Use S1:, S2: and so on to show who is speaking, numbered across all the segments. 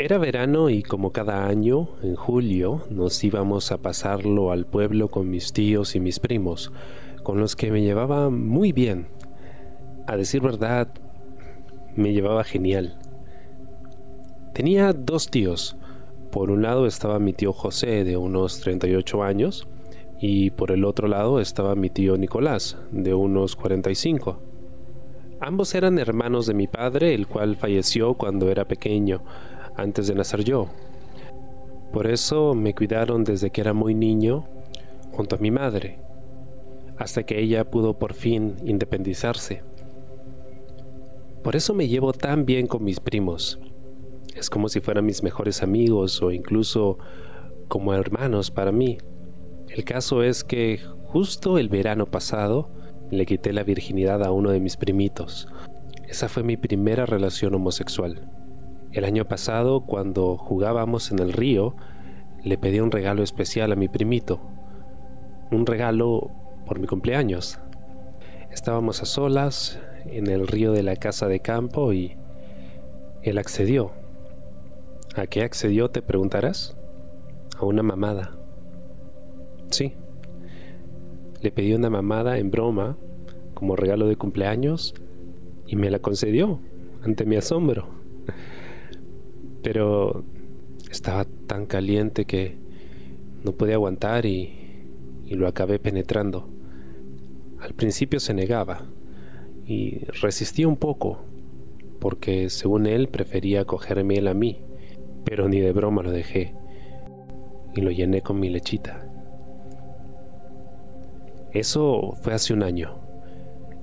S1: Era verano y como cada año, en julio, nos íbamos a pasarlo al pueblo con mis tíos y mis primos, con los que me llevaba muy bien. A decir verdad, me llevaba genial. Tenía dos tíos. Por un lado estaba mi tío José, de unos 38 años, y por el otro lado estaba mi tío Nicolás, de unos 45. Ambos eran hermanos de mi padre, el cual falleció cuando era pequeño, antes de nacer yo. Por eso me cuidaron desde que era muy niño, junto a mi madre, hasta que ella pudo por fin independizarse. Por eso me llevo tan bien con mis primos. Es como si fueran mis mejores amigos o incluso como hermanos para mí. El caso es que justo el verano pasado le quité la virginidad a uno de mis primitos. Esa fue mi primera relación homosexual. El año pasado, cuando jugábamos en el río, le pedí un regalo especial a mi primito. Un regalo por mi cumpleaños. Estábamos a solas en el río de la casa de campo y él accedió. ¿A qué accedió te preguntarás? A una mamada. Sí. Le pedí una mamada en broma como regalo de cumpleaños y me la concedió ante mi asombro. Pero estaba tan caliente que no podía aguantar y, y lo acabé penetrando. Al principio se negaba y resistía un poco, porque según él prefería cogerme él a mí, pero ni de broma lo dejé y lo llené con mi lechita. Eso fue hace un año.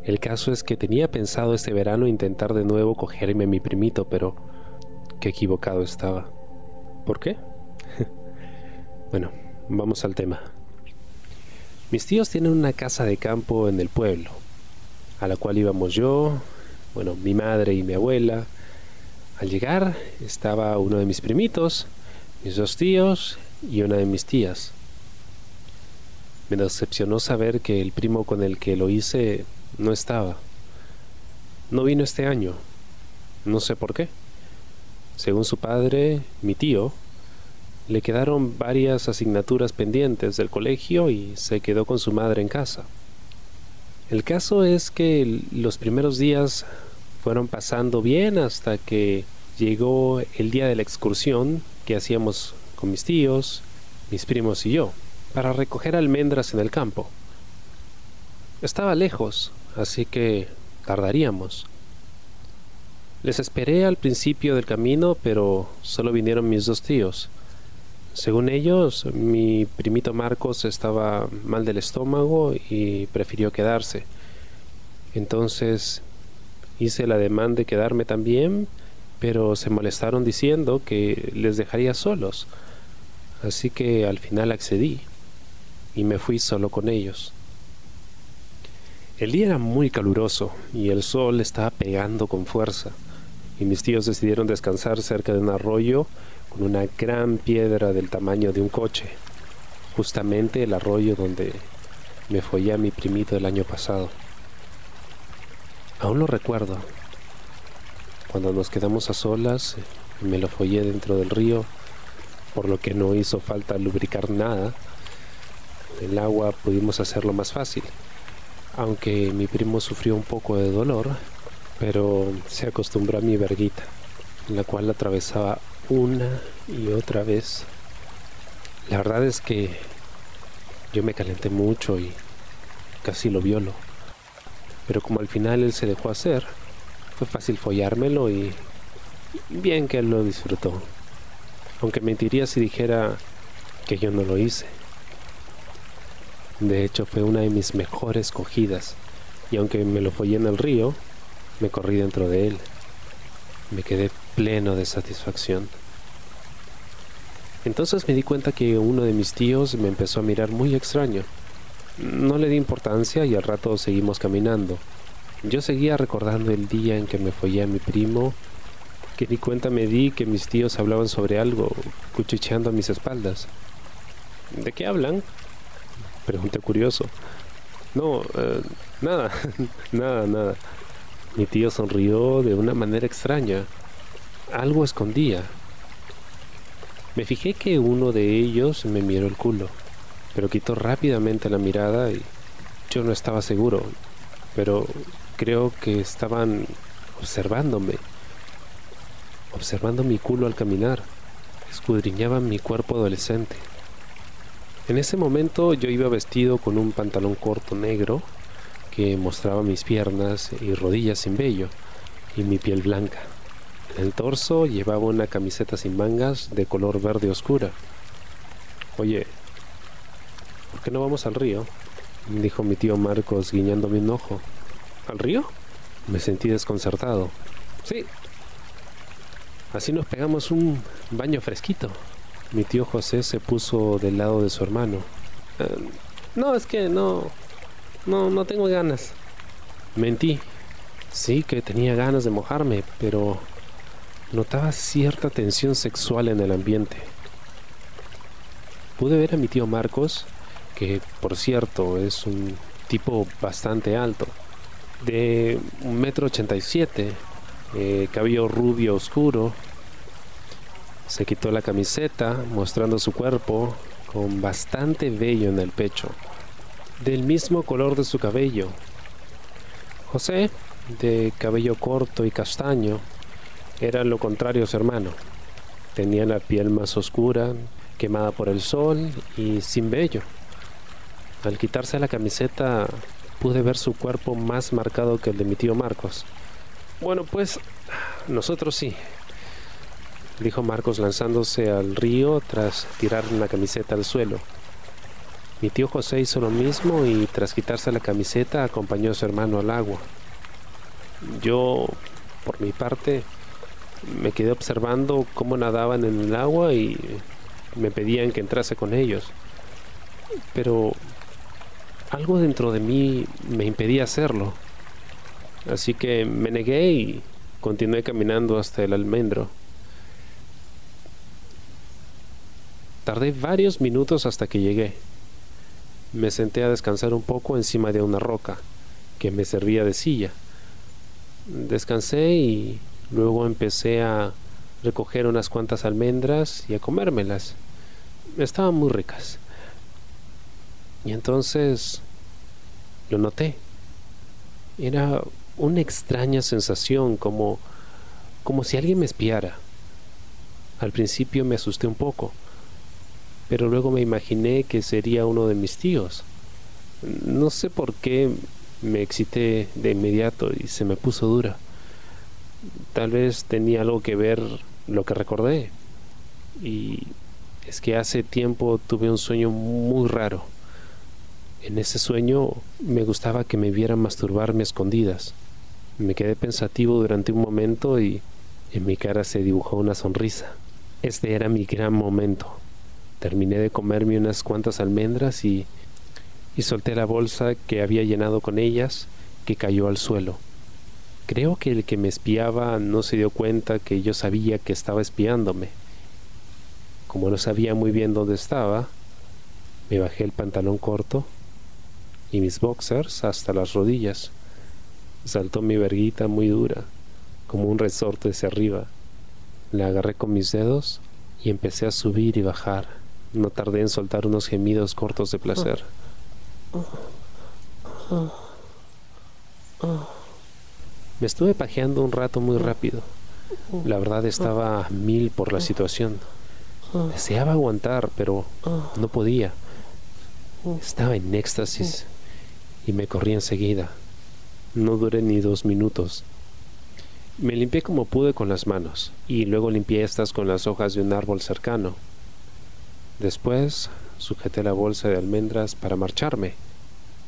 S1: El caso es que tenía pensado este verano intentar de nuevo cogerme a mi primito, pero qué equivocado estaba. ¿Por qué? bueno, vamos al tema. Mis tíos tienen una casa de campo en el pueblo, a la cual íbamos yo, bueno, mi madre y mi abuela. Al llegar estaba uno de mis primitos, mis dos tíos y una de mis tías. Me decepcionó saber que el primo con el que lo hice no estaba. No vino este año. No sé por qué. Según su padre, mi tío, le quedaron varias asignaturas pendientes del colegio y se quedó con su madre en casa. El caso es que los primeros días fueron pasando bien hasta que llegó el día de la excursión que hacíamos con mis tíos, mis primos y yo para recoger almendras en el campo. Estaba lejos, así que tardaríamos. Les esperé al principio del camino, pero solo vinieron mis dos tíos. Según ellos, mi primito Marcos estaba mal del estómago y prefirió quedarse. Entonces hice la demanda de quedarme también, pero se molestaron diciendo que les dejaría solos. Así que al final accedí y me fui solo con ellos. El día era muy caluroso y el sol estaba pegando con fuerza, y mis tíos decidieron descansar cerca de un arroyo con una gran piedra del tamaño de un coche, justamente el arroyo donde me follé a mi primito el año pasado. Aún lo recuerdo, cuando nos quedamos a solas, me lo follé dentro del río, por lo que no hizo falta lubricar nada, el agua pudimos hacerlo más fácil. Aunque mi primo sufrió un poco de dolor, pero se acostumbró a mi verguita, la cual atravesaba una y otra vez. La verdad es que yo me calenté mucho y casi lo violo. Pero como al final él se dejó hacer, fue fácil follármelo y bien que él lo disfrutó. Aunque mentiría si dijera que yo no lo hice. De hecho, fue una de mis mejores cogidas, y aunque me lo follé en el río, me corrí dentro de él. Me quedé pleno de satisfacción. Entonces me di cuenta que uno de mis tíos me empezó a mirar muy extraño. No le di importancia y al rato seguimos caminando. Yo seguía recordando el día en que me follé a mi primo, que ni cuenta me di que mis tíos hablaban sobre algo, cuchicheando a mis espaldas. ¿De qué hablan? Pregunté curioso. No, eh, nada, nada, nada. Mi tío sonrió de una manera extraña. Algo escondía. Me fijé que uno de ellos me miró el culo, pero quitó rápidamente la mirada y yo no estaba seguro, pero creo que estaban observándome, observando mi culo al caminar, escudriñaban mi cuerpo adolescente. En ese momento yo iba vestido con un pantalón corto negro que mostraba mis piernas y rodillas sin vello y mi piel blanca. En el torso llevaba una camiseta sin mangas de color verde oscura. Oye, ¿por qué no vamos al río? dijo mi tío Marcos guiñándome un ojo. ¿Al río? Me sentí desconcertado. Sí. Así nos pegamos un baño fresquito. Mi tío José se puso del lado de su hermano. Eh, no, es que no, no, no tengo ganas. Mentí. Sí que tenía ganas de mojarme, pero notaba cierta tensión sexual en el ambiente. Pude ver a mi tío Marcos, que por cierto es un tipo bastante alto, de un metro ochenta y siete, eh, cabello rubio oscuro. Se quitó la camiseta, mostrando su cuerpo con bastante vello en el pecho del mismo color de su cabello. José, de cabello corto y castaño, era lo contrario a su hermano. Tenía la piel más oscura, quemada por el sol y sin vello. Al quitarse la camiseta pude ver su cuerpo más marcado que el de mi tío Marcos. Bueno, pues nosotros sí, dijo Marcos lanzándose al río tras tirar la camiseta al suelo. Mi tío José hizo lo mismo y tras quitarse la camiseta acompañó a su hermano al agua. Yo, por mi parte, me quedé observando cómo nadaban en el agua y me pedían que entrase con ellos. Pero algo dentro de mí me impedía hacerlo. Así que me negué y continué caminando hasta el almendro. Tardé varios minutos hasta que llegué me senté a descansar un poco encima de una roca que me servía de silla. Descansé y luego empecé a recoger unas cuantas almendras y a comérmelas. Estaban muy ricas. Y entonces lo noté. Era una extraña sensación como como si alguien me espiara. Al principio me asusté un poco pero luego me imaginé que sería uno de mis tíos. No sé por qué me excité de inmediato y se me puso dura. Tal vez tenía algo que ver lo que recordé. Y es que hace tiempo tuve un sueño muy raro. En ese sueño me gustaba que me vieran masturbarme escondidas. Me quedé pensativo durante un momento y en mi cara se dibujó una sonrisa. Este era mi gran momento. Terminé de comerme unas cuantas almendras y, y solté la bolsa que había llenado con ellas, que cayó al suelo. Creo que el que me espiaba no se dio cuenta que yo sabía que estaba espiándome. Como no sabía muy bien dónde estaba, me bajé el pantalón corto y mis boxers hasta las rodillas. Saltó mi verguita muy dura, como un resorte hacia arriba. La agarré con mis dedos y empecé a subir y bajar no tardé en soltar unos gemidos cortos de placer. Me estuve pajeando un rato muy rápido. La verdad estaba mil por la situación. Deseaba aguantar, pero no podía. Estaba en éxtasis y me corrí enseguida. No duré ni dos minutos. Me limpié como pude con las manos y luego limpié estas con las hojas de un árbol cercano. Después sujeté la bolsa de almendras para marcharme.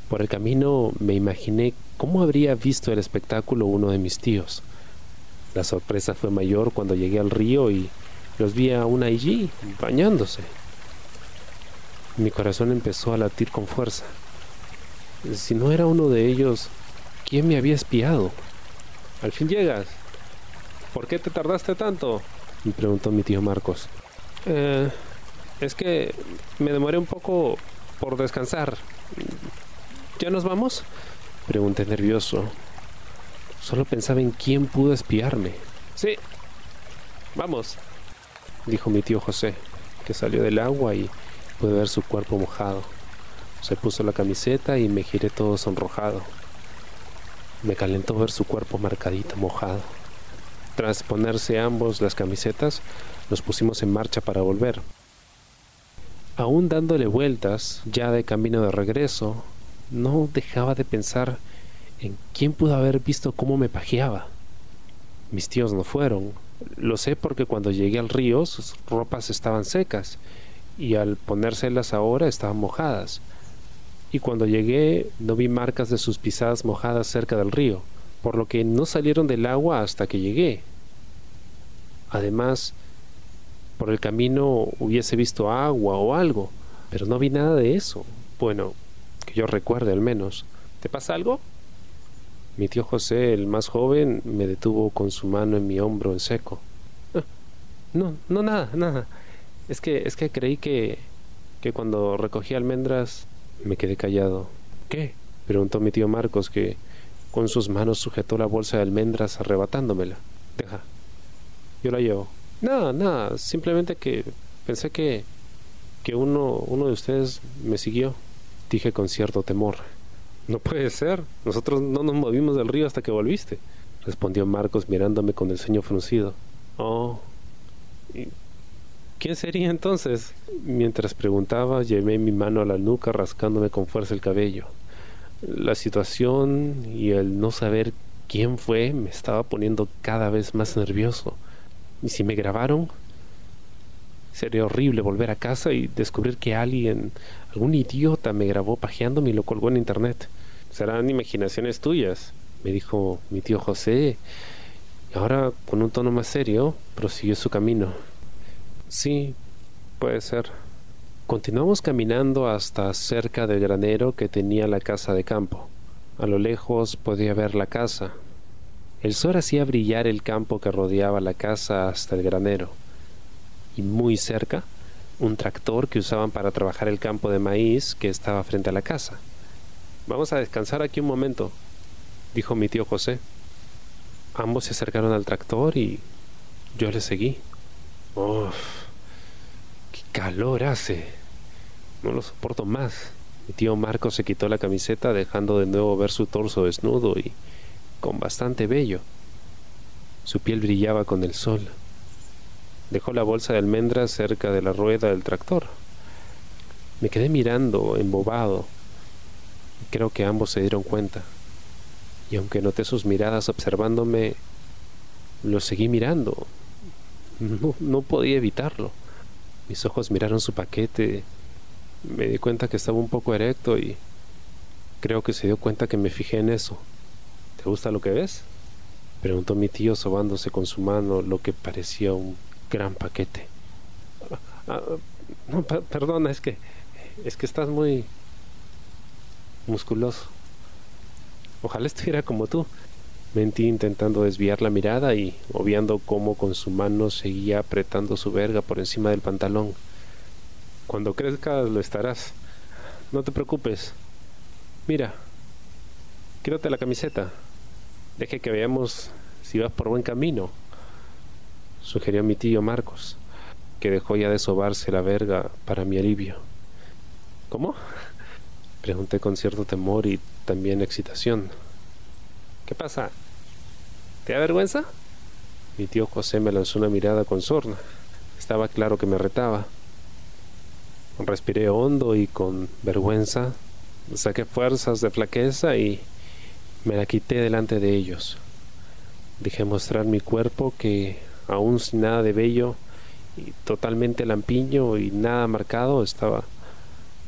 S1: Por el camino me imaginé cómo habría visto el espectáculo uno de mis tíos. La sorpresa fue mayor cuando llegué al río y los vi aún allí, bañándose. Mi corazón empezó a latir con fuerza. Si no era uno de ellos, ¿quién me había espiado? Al fin llegas. ¿Por qué te tardaste tanto? me preguntó mi tío Marcos. Eh, es que me demoré un poco por descansar. ¿Ya nos vamos? Pregunté nervioso. Solo pensaba en quién pudo espiarme. Sí, vamos, dijo mi tío José. que salió del agua y pude ver su cuerpo mojado. Se puso la camiseta y me giré todo sonrojado. Me calentó ver su cuerpo marcadito, mojado. Tras ponerse ambos las camisetas, nos pusimos en marcha para volver. Aún dándole vueltas, ya de camino de regreso, no dejaba de pensar en quién pudo haber visto cómo me pajeaba. Mis tíos no fueron. Lo sé porque cuando llegué al río sus ropas estaban secas y al ponérselas ahora estaban mojadas. Y cuando llegué no vi marcas de sus pisadas mojadas cerca del río, por lo que no salieron del agua hasta que llegué. Además, por el camino hubiese visto agua o algo, pero no vi nada de eso. Bueno, que yo recuerde al menos. ¿Te pasa algo? Mi tío José, el más joven, me detuvo con su mano en mi hombro en seco. Ah, no, no, nada, nada. Es que, es que creí que, que cuando recogí almendras me quedé callado. ¿Qué? preguntó mi tío Marcos, que con sus manos sujetó la bolsa de almendras arrebatándomela. Deja, yo la llevo. Nada, nada, simplemente que pensé que, que uno, uno de ustedes me siguió. Dije con cierto temor. No puede ser, nosotros no nos movimos del río hasta que volviste, respondió Marcos mirándome con el ceño fruncido. Oh. ¿Quién sería entonces? Mientras preguntaba, llevé mi mano a la nuca rascándome con fuerza el cabello. La situación y el no saber quién fue me estaba poniendo cada vez más nervioso. ¿Y si me grabaron? Sería horrible volver a casa y descubrir que alguien, algún idiota, me grabó pajeándome y lo colgó en internet. Serán imaginaciones tuyas, me dijo mi tío José. Y ahora, con un tono más serio, prosiguió su camino. Sí, puede ser. Continuamos caminando hasta cerca del granero que tenía la casa de campo. A lo lejos podía ver la casa, el sol hacía brillar el campo que rodeaba la casa hasta el granero, y muy cerca, un tractor que usaban para trabajar el campo de maíz que estaba frente a la casa. Vamos a descansar aquí un momento, dijo mi tío José. Ambos se acercaron al tractor y yo le seguí. ¡Uf! ¡Qué calor hace! No lo soporto más. Mi tío Marco se quitó la camiseta dejando de nuevo ver su torso desnudo y con bastante vello. Su piel brillaba con el sol. Dejó la bolsa de almendras cerca de la rueda del tractor. Me quedé mirando, embobado. Creo que ambos se dieron cuenta. Y aunque noté sus miradas observándome, lo seguí mirando. No, no podía evitarlo. Mis ojos miraron su paquete. Me di cuenta que estaba un poco erecto y creo que se dio cuenta que me fijé en eso. ¿Te gusta lo que ves? Preguntó mi tío sobándose con su mano lo que parecía un gran paquete. Ah, ah, no, perdona, es que es que estás muy musculoso. Ojalá estuviera como tú. Mentí intentando desviar la mirada y obviando cómo con su mano seguía apretando su verga por encima del pantalón. Cuando crezcas lo estarás. No te preocupes. Mira, quítate la camiseta. Deje que veamos si vas por buen camino, sugirió mi tío Marcos, que dejó ya de sobarse la verga para mi alivio. ¿Cómo? Pregunté con cierto temor y también excitación. ¿Qué pasa? ¿Te da vergüenza? Mi tío José me lanzó una mirada con sorna. Estaba claro que me retaba. Respiré hondo y con vergüenza saqué fuerzas de flaqueza y me la quité delante de ellos. Dejé mostrar mi cuerpo que, aún sin nada de vello, y totalmente lampiño y nada marcado, estaba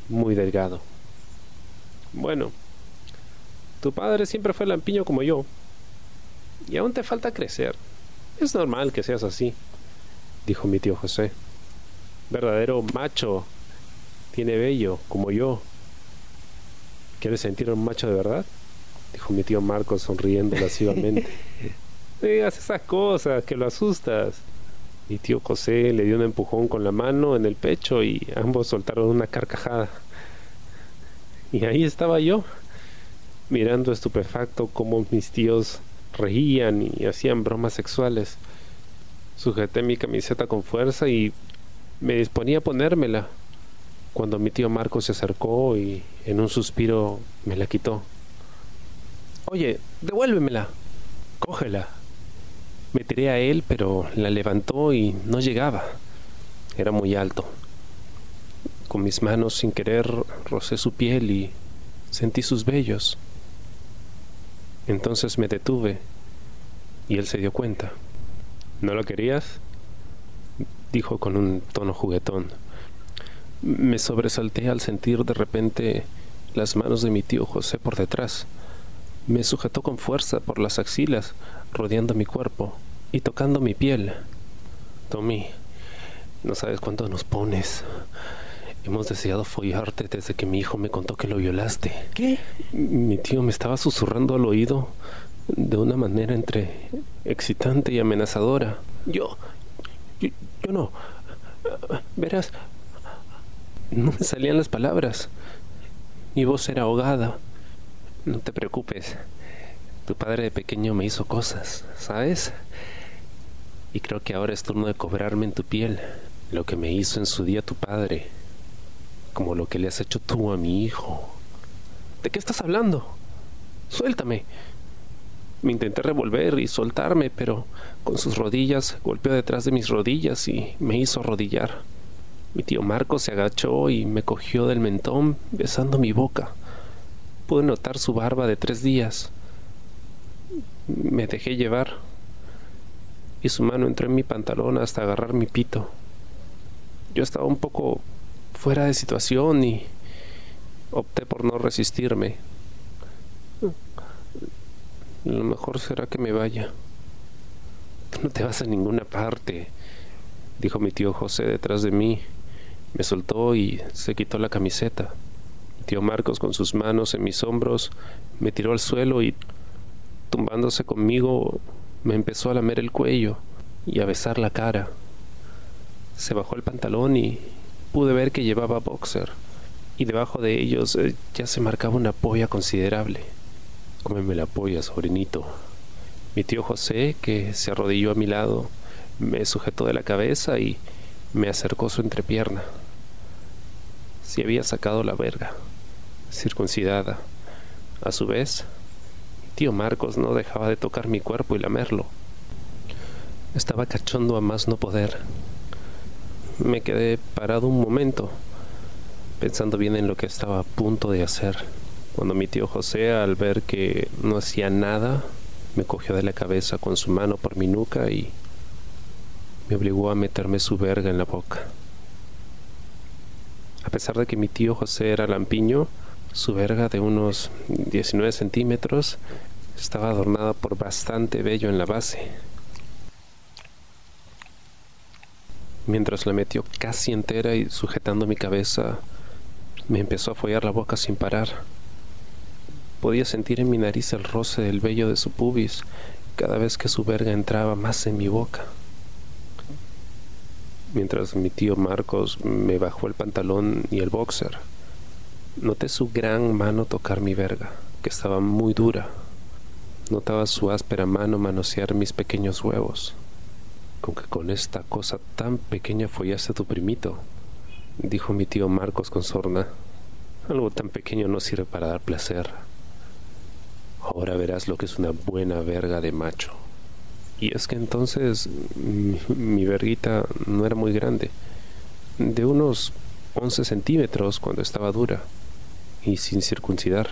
S1: muy delgado. Bueno, tu padre siempre fue lampiño como yo, y aún te falta crecer. Es normal que seas así, dijo mi tío José. Verdadero macho, tiene vello como yo. ¿Quieres sentir un macho de verdad? Dijo mi tío Marcos sonriendo lascivamente. digas esas cosas, que lo asustas. Mi tío José le dio un empujón con la mano en el pecho y ambos soltaron una carcajada. Y ahí estaba yo, mirando estupefacto cómo mis tíos reían y hacían bromas sexuales. Sujeté mi camiseta con fuerza y Me disponía a ponérmela cuando mi tío Marco se acercó y en un suspiro me la quitó. Oye, devuélvemela. Cógela. Me tiré a él, pero la levantó y no llegaba. Era muy alto. Con mis manos sin querer rocé su piel y sentí sus vellos. Entonces me detuve y él se dio cuenta. ¿No lo querías? dijo con un tono juguetón. Me sobresalté al sentir de repente las manos de mi tío José por detrás. Me sujetó con fuerza por las axilas, rodeando mi cuerpo y tocando mi piel. Tommy, no sabes cuánto nos pones. Hemos deseado follarte desde que mi hijo me contó que lo violaste.
S2: ¿Qué?
S1: Mi tío me estaba susurrando al oído de una manera entre excitante y amenazadora. Yo, yo, yo no. Verás, no me salían las palabras. Mi voz era ahogada. No te preocupes. Tu padre de pequeño me hizo cosas, ¿sabes? Y creo que ahora es turno de cobrarme en tu piel lo que me hizo en su día tu padre, como lo que le has hecho tú a mi hijo. ¿De qué estás hablando? Suéltame. Me intenté revolver y soltarme, pero con sus rodillas golpeó detrás de mis rodillas y me hizo arrodillar. Mi tío Marco se agachó y me cogió del mentón besando mi boca. Pude notar su barba de tres días. Me dejé llevar y su mano entró en mi pantalón hasta agarrar mi pito. Yo estaba un poco fuera de situación y opté por no resistirme. Lo mejor será que me vaya. No te vas a ninguna parte, dijo mi tío José detrás de mí. Me soltó y se quitó la camiseta. Tío Marcos con sus manos en mis hombros me tiró al suelo y, tumbándose conmigo, me empezó a lamer el cuello y a besar la cara. Se bajó el pantalón y pude ver que llevaba boxer y debajo de ellos eh, ya se marcaba una polla considerable. Cómeme la polla, sobrinito. Mi tío José, que se arrodilló a mi lado, me sujetó de la cabeza y me acercó su entrepierna. Si había sacado la verga, circuncidada. A su vez, tío Marcos no dejaba de tocar mi cuerpo y lamerlo. Estaba cachondo a más no poder. Me quedé parado un momento, pensando bien en lo que estaba a punto de hacer, cuando mi tío José, al ver que no hacía nada, me cogió de la cabeza con su mano por mi nuca y me obligó a meterme su verga en la boca. A pesar de que mi tío José era lampiño, su verga de unos 19 centímetros estaba adornada por bastante vello en la base. Mientras la metió casi entera y sujetando mi cabeza, me empezó a follar la boca sin parar. Podía sentir en mi nariz el roce del vello de su pubis cada vez que su verga entraba más en mi boca mientras mi tío Marcos me bajó el pantalón y el boxer. Noté su gran mano tocar mi verga, que estaba muy dura. Notaba su áspera mano manosear mis pequeños huevos. Con que con esta cosa tan pequeña follaste tu primito, dijo mi tío Marcos con sorna. Algo tan pequeño no sirve para dar placer. Ahora verás lo que es una buena verga de macho. Y es que entonces mi, verguita no era muy grande, de unos 11 centímetros cuando estaba dura y sin circuncidar.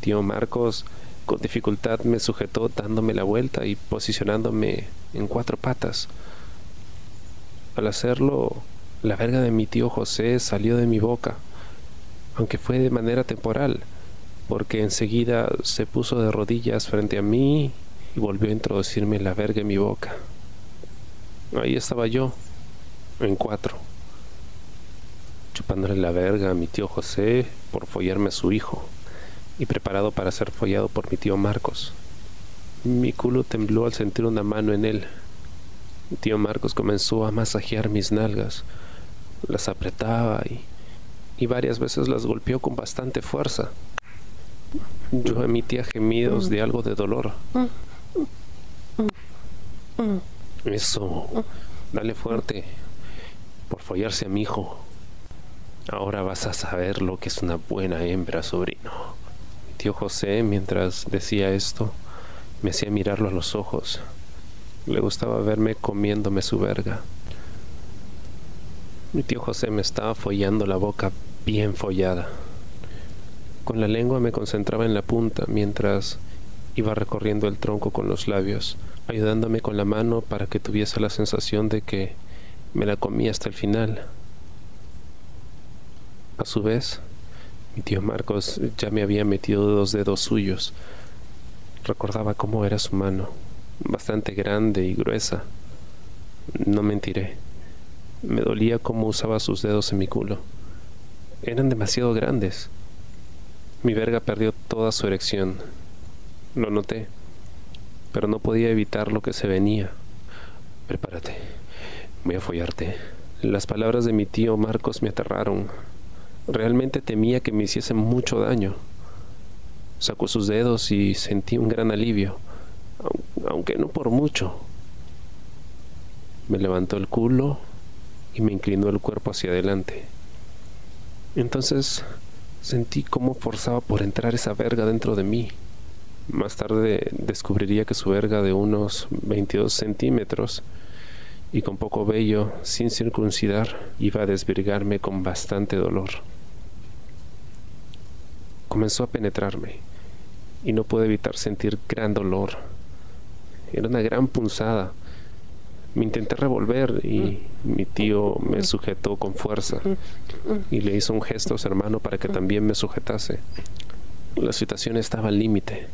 S1: Tío Marcos con dificultad me sujetó dándome la vuelta y posicionándome en cuatro patas. Al hacerlo, la verga de mi tío José salió de mi boca, aunque fue de manera temporal, porque enseguida se puso de rodillas frente a mí y volvió a introducirme la verga en mi boca. Ahí estaba yo, en cuatro, chupándole la verga a mi tío José por follarme a su hijo y preparado para ser follado por mi tío Marcos. Mi culo tembló al sentir una mano en él. Mi tío Marcos comenzó a masajear mis nalgas, las apretaba y, y varias veces las golpeó con bastante fuerza. Yo emitía gemidos de algo de dolor. Eso, dale fuerte. por follarse a mi hijo. Ahora vas a saber lo que es una buena hembra, sobrino. Tío José, mientras decía esto, me hacía mirarlo a los ojos. Le gustaba verme comiéndome su verga. Mi tío José me estaba follando la boca bien follada. Con la lengua me concentraba en la punta mientras iba recorriendo el tronco con los labios, ayudándome con la mano para que tuviese la sensación de que me la comía hasta el final. A su vez, mi tío Marcos ya me había metido dos dedos suyos. Recordaba cómo era su mano, bastante grande y gruesa. No mentiré. Me dolía cómo usaba sus dedos en mi culo. Eran demasiado grandes. Mi verga perdió toda su erección. Lo noté, pero no podía evitar lo que se venía. Prepárate, voy a follarte. Las palabras de mi tío Marcos me aterraron. Realmente temía que me hiciesen mucho daño. Sacó sus dedos y sentí un gran alivio, aunque no por mucho. Me levantó el culo y me inclinó el cuerpo hacia adelante. Entonces sentí cómo forzaba por entrar esa verga dentro de mí. Más tarde descubriría que su verga de unos 22 centímetros y con poco vello, sin circuncidar, iba a desvirgarme con bastante dolor. Comenzó a penetrarme y no pude evitar sentir gran dolor. Era una gran punzada me intenté revolver y mi tío me sujetó con fuerza y le hizo un gesto a su hermano para que también me sujetase. La situación estaba al límite,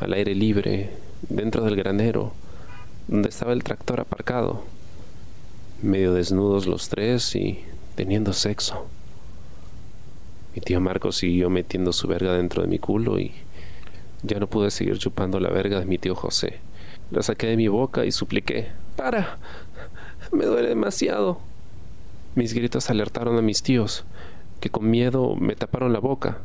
S1: al aire libre, dentro del granero, donde estaba el tractor aparcado, medio desnudos los tres y teniendo sexo. Mi tío Marco siguió metiendo su verga dentro de mi culo y ya no pude seguir chupando la verga de mi tío José. La saqué de mi boca y supliqué, para. Me duele demasiado. Mis gritos alertaron a mis tíos, que con miedo me taparon la boca.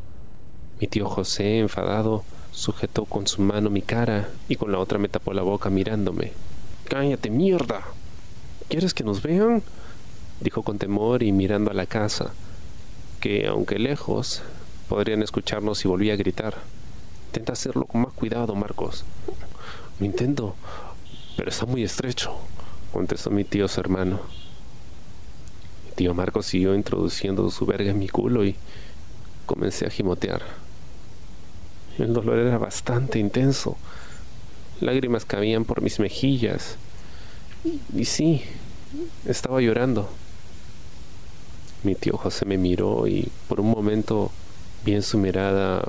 S1: Mi tío José, enfadado, sujetó con su mano mi cara y con la otra me tapó la boca mirándome. Cállate, mierda. ¿Quieres que nos vean? dijo con temor y mirando a la casa, que aunque lejos, podrían escucharnos y volví a gritar. Intenta hacerlo con más cuidado, Marcos. Lo intento, pero está muy estrecho, contestó mi tío su hermano. Mi tío Marco siguió introduciendo su verga en mi culo y comencé a gimotear. El dolor era bastante intenso. Lágrimas cabían por mis mejillas. Y sí, estaba llorando. Mi tío José me miró y por un momento vi en su mirada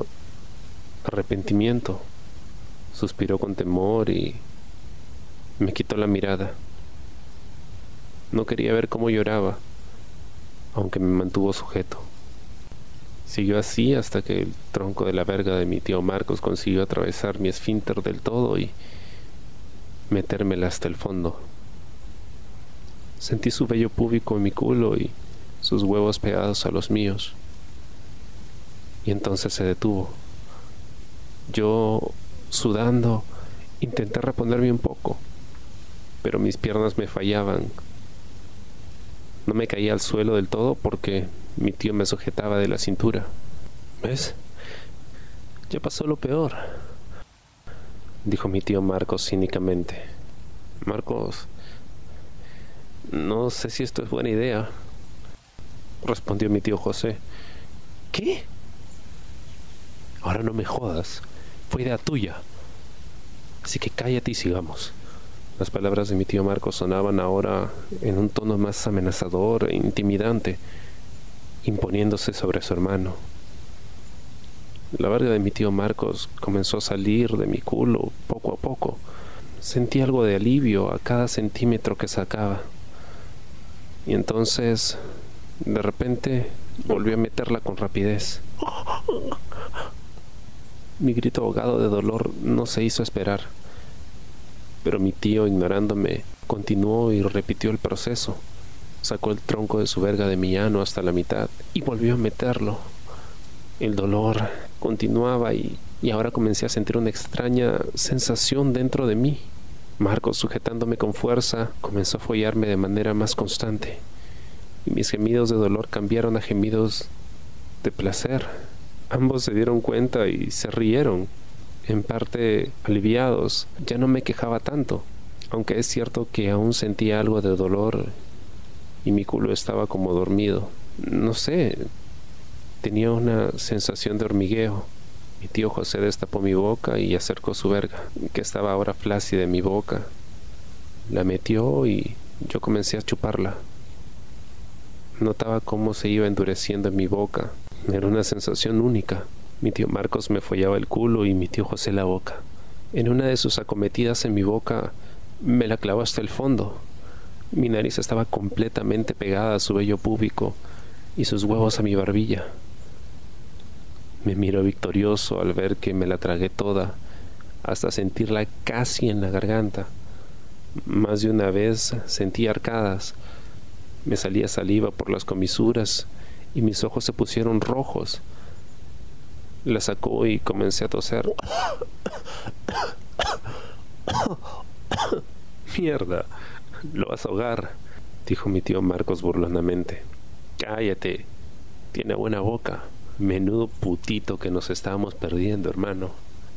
S1: arrepentimiento. Suspiró con temor y me quitó la mirada. No quería ver cómo lloraba, aunque me mantuvo sujeto. Siguió así hasta que el tronco de la verga de mi tío Marcos consiguió atravesar mi esfínter del todo y metérmela hasta el fondo. Sentí su vello púbico en mi culo y sus huevos pegados a los míos. Y entonces se detuvo. Yo, sudando, intenté reponerme un poco pero mis piernas me fallaban. No me caía al suelo del todo porque mi tío me sujetaba de la cintura. ¿Ves? Ya pasó lo peor, dijo mi tío Marcos cínicamente. Marcos, no sé si esto es buena idea, respondió mi tío José. ¿Qué? Ahora no me jodas, fue idea tuya. Así que cállate y sigamos. Las palabras de mi tío Marcos sonaban ahora en un tono más amenazador e intimidante, imponiéndose sobre su hermano. La verga de mi tío Marcos comenzó a salir de mi culo poco a poco. Sentí algo de alivio a cada centímetro que sacaba. Y entonces, de repente, volvió a meterla con rapidez. Mi grito ahogado de dolor no se hizo esperar pero mi tío, ignorándome, continuó y repitió el proceso. Sacó el tronco de su verga de mi ano hasta la mitad y volvió a meterlo. El dolor continuaba y, y ahora comencé a sentir una extraña sensación dentro de mí. Marcos, sujetándome con fuerza, comenzó a follarme de manera más constante. Y mis gemidos de dolor cambiaron a gemidos de placer. Ambos se dieron cuenta y se rieron, en parte aliviados. Ya no me quejaba tanto, aunque es cierto que aún sentía algo de dolor y mi culo estaba como dormido. No sé, tenía una sensación de hormigueo. Mi tío José destapó mi boca y acercó su verga, que estaba ahora flácida en mi boca. La metió y yo comencé a chuparla. Notaba cómo se iba endureciendo en mi boca. Era una sensación única. Mi tío Marcos me follaba el culo y mi tío José la boca. En una de sus acometidas en mi boca me la clavó hasta el fondo. Mi nariz estaba completamente pegada a su vello púbico y sus huevos a mi barbilla. Me miró victorioso al ver que me la tragué toda, hasta sentirla casi en la garganta. Más de una vez sentí arcadas, me salía saliva por las comisuras y mis ojos se pusieron rojos. La sacó y comencé a toser. Mierda, lo vas a ahogar, dijo mi tío Marcos burlonamente. Cállate, tiene buena boca. Menudo putito que nos estábamos perdiendo, hermano.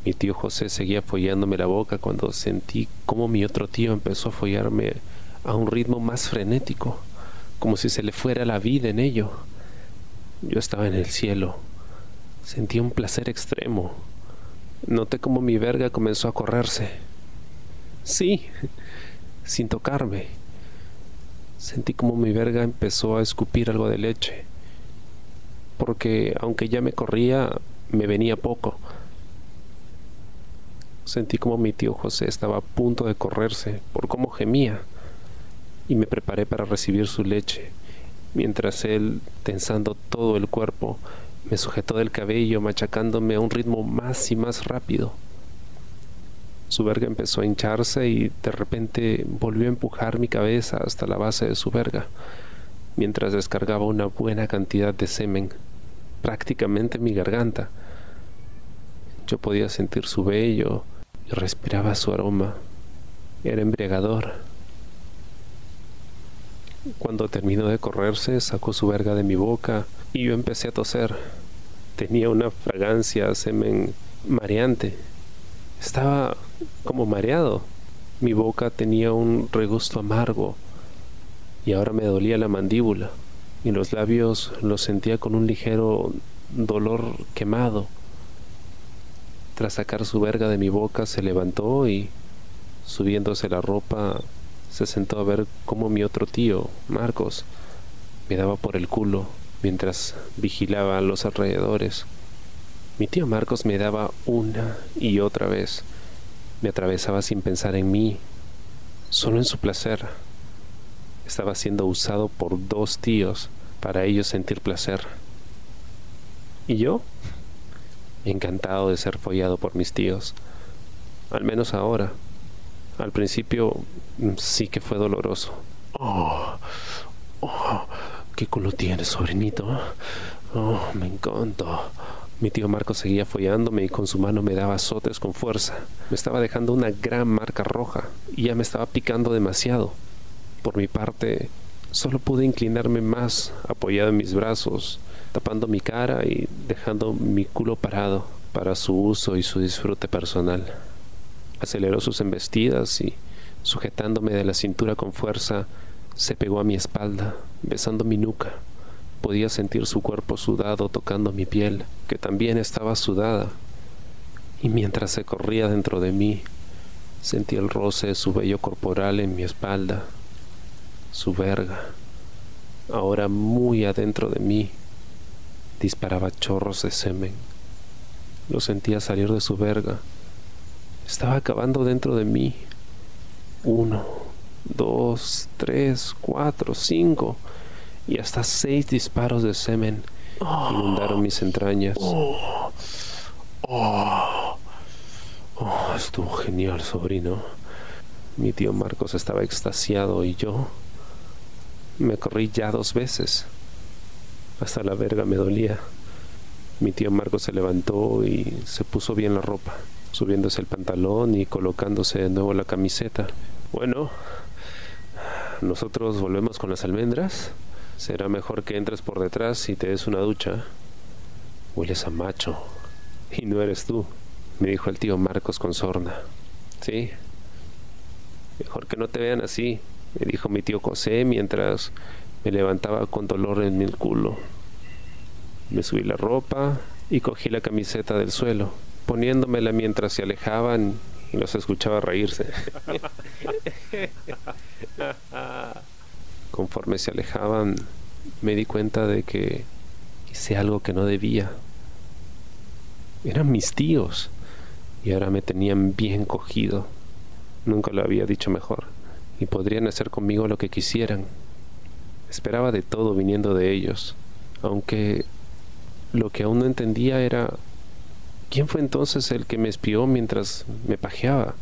S1: Mi tío José seguía follándome la boca cuando sentí como mi otro tío empezó a follarme a un ritmo más frenético como si se le fuera la vida en ello. Yo estaba en el cielo. Sentí un placer extremo. Noté como mi verga comenzó a correrse. Sí, sin tocarme. Sentí como mi verga empezó a escupir algo de leche. Porque aunque ya me corría, me venía poco. Sentí como mi tío José estaba a punto de correrse por cómo gemía y me preparé para recibir su leche, mientras él, tensando todo el cuerpo, me sujetó del cabello, machacándome a un ritmo más y más rápido. Su verga empezó a hincharse y de repente volvió a empujar mi cabeza hasta la base de su verga, mientras descargaba una buena cantidad de semen, prácticamente en mi garganta. Yo podía sentir su vello y respiraba su aroma. Era embriagador. Cuando terminó de correrse, sacó su verga de mi boca y yo empecé a toser. Tenía una fragancia semen mareante. Estaba como mareado. Mi boca tenía un regusto amargo y ahora me dolía la mandíbula y los labios los sentía con un ligero dolor quemado. Tras sacar su verga de mi boca se levantó y, subiéndose la ropa, se sentó a ver cómo mi otro tío, Marcos, me daba por el culo mientras vigilaba a los alrededores. Mi tío Marcos me daba una y otra vez. Me atravesaba sin pensar en mí, solo en su placer. Estaba siendo usado por dos tíos para ellos sentir placer. ¿Y yo? Encantado de ser follado por mis tíos. Al menos ahora. Al principio mm, sí que fue doloroso. Oh, oh, qué culo tienes, sobrinito. Oh, me encanta. Mi tío Marco seguía follándome y con su mano me daba azotes con fuerza. Me estaba dejando una gran marca roja y ya me estaba picando demasiado. Por mi parte, solo pude inclinarme más, apoyado en mis brazos, tapando mi cara y dejando mi culo parado para su uso y su disfrute personal. Aceleró sus embestidas y, sujetándome de la cintura con fuerza, se pegó a mi espalda, besando mi nuca. Podía sentir su cuerpo sudado tocando mi piel, que también estaba sudada. Y mientras se corría dentro de mí, sentí el roce de su vello corporal en mi espalda, su verga. Ahora muy adentro de mí, disparaba chorros de semen. Lo sentía salir de su verga estaba acabando dentro de mí. Uno, dos, tres, cuatro, cinco y hasta seis disparos de semen inundaron mis entrañas. Oh, oh, oh, estuvo genial, sobrino. Mi tío Marcos estaba extasiado y yo me corrí ya dos veces. Hasta la verga me dolía. Mi tío Marcos se levantó y se puso bien la ropa subiéndose el pantalón y colocándose de nuevo la camiseta. Bueno, nosotros volvemos con las almendras. Será mejor que entres por detrás y te des una ducha. Hueles a macho. Y no eres tú, me dijo el tío Marcos con sorna. Sí. Mejor que no te vean así, me dijo mi tío José mientras me levantaba con dolor en mi culo. Me subí la ropa y cogí la camiseta del suelo, poniéndomela mientras se alejaban y los escuchaba reírse. Conforme se alejaban, me di cuenta de que hice algo que no debía. Eran mis tíos y ahora me tenían bien cogido. Nunca lo había dicho mejor y podrían hacer conmigo lo que quisieran. Esperaba de todo viniendo de ellos, aunque lo que aún no entendía era quién fue entonces el que me espió mientras me pajeaba.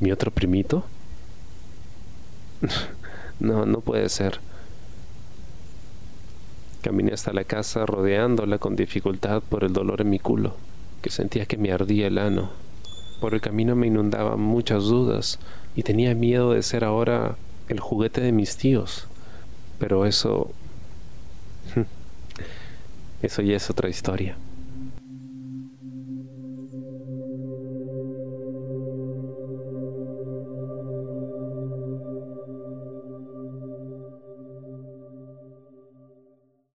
S1: ¿Mi otro primito? No, no puede ser. Caminé hasta la casa rodeándola con dificultad por el dolor en mi culo, que sentía que me ardía el ano. Por el camino me inundaban muchas dudas y tenía miedo de ser ahora el juguete de mis tíos. Pero eso... Eso ya es otra historia.